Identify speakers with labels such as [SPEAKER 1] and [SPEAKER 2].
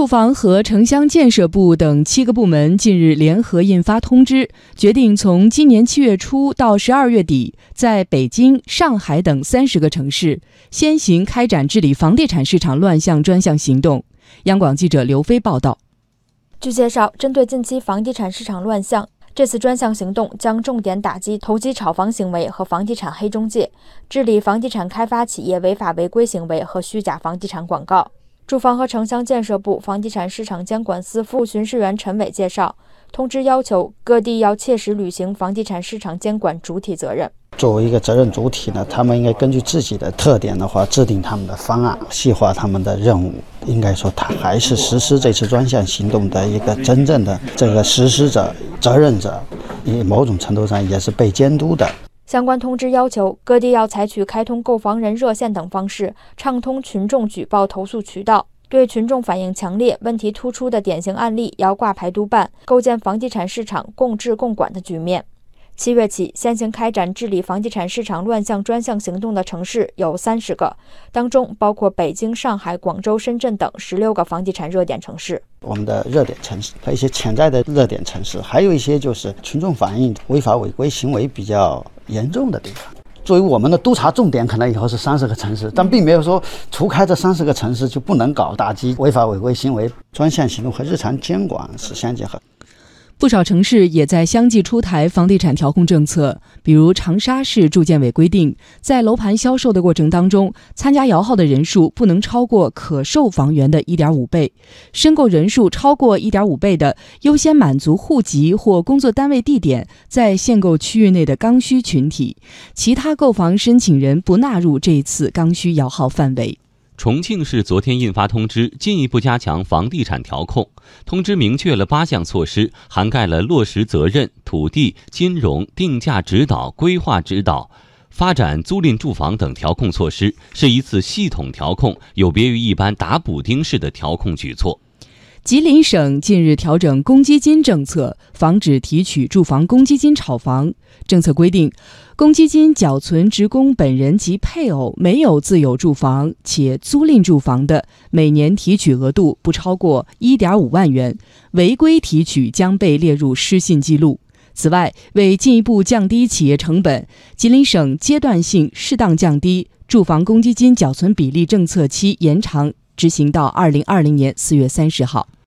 [SPEAKER 1] 住房和城乡建设部等七个部门近日联合印发通知，决定从今年七月初到十二月底，在北京、上海等三十个城市先行开展治理房地产市场乱象专项行动。央广记者刘飞报道。
[SPEAKER 2] 据介绍，针对近期房地产市场乱象，这次专项行动将重点打击投机炒房行为和房地产黑中介，治理房地产开发企业违法违规行为和虚假房地产广告。住房和城乡建设部房地产市场监管司副巡视员陈伟介绍，通知要求各地要切实履行房地产市场监管主体责任。
[SPEAKER 3] 作为一个责任主体呢，他们应该根据自己的特点的话，制定他们的方案，细化他们的任务。应该说，他还是实施这次专项行动的一个真正的这个实施者、责任者，以某种程度上也是被监督的。
[SPEAKER 2] 相关通知要求，各地要采取开通购房人热线等方式，畅通群众举报投诉渠道。对群众反映强烈、问题突出的典型案例，要挂牌督办，构建房地产市场共治共管的局面。七月起，先行开展治理房地产市场乱象专项行动的城市有三十个，当中包括北京、上海、广州、深圳等十六个房地产热点城市。
[SPEAKER 3] 我们的热点城市和一些潜在的热点城市，还有一些就是群众反映违法违规行为比较。严重的地方，作为我们的督查重点，可能以后是三十个城市，但并没有说除开这三十个城市就不能搞打击违法违规行为专项行动和日常监管是相结合。
[SPEAKER 1] 不少城市也在相继出台房地产调控政策，比如长沙市住建委规定，在楼盘销售的过程当中，参加摇号的人数不能超过可售房源的一点五倍，申购人数超过一点五倍的，优先满足户籍或工作单位地点在限购区域内的刚需群体，其他购房申请人不纳入这一次刚需摇号范围。
[SPEAKER 4] 重庆市昨天印发通知，进一步加强房地产调控。通知明确了八项措施，涵盖了落实责任、土地、金融、定价指导、规划指导、发展租赁住房等调控措施，是一次系统调控，有别于一般打补丁式的调控举措。
[SPEAKER 1] 吉林省近日调整公积金政策，防止提取住房公积金炒房。政策规定，公积金缴存职工本人及配偶没有自有住房且租赁住房的，每年提取额度不超过一点五万元，违规提取将被列入失信记录。此外，为进一步降低企业成本，吉林省阶段性适当降低住房公积金缴存比例政策期延长。执行到二零二零年四月三十号。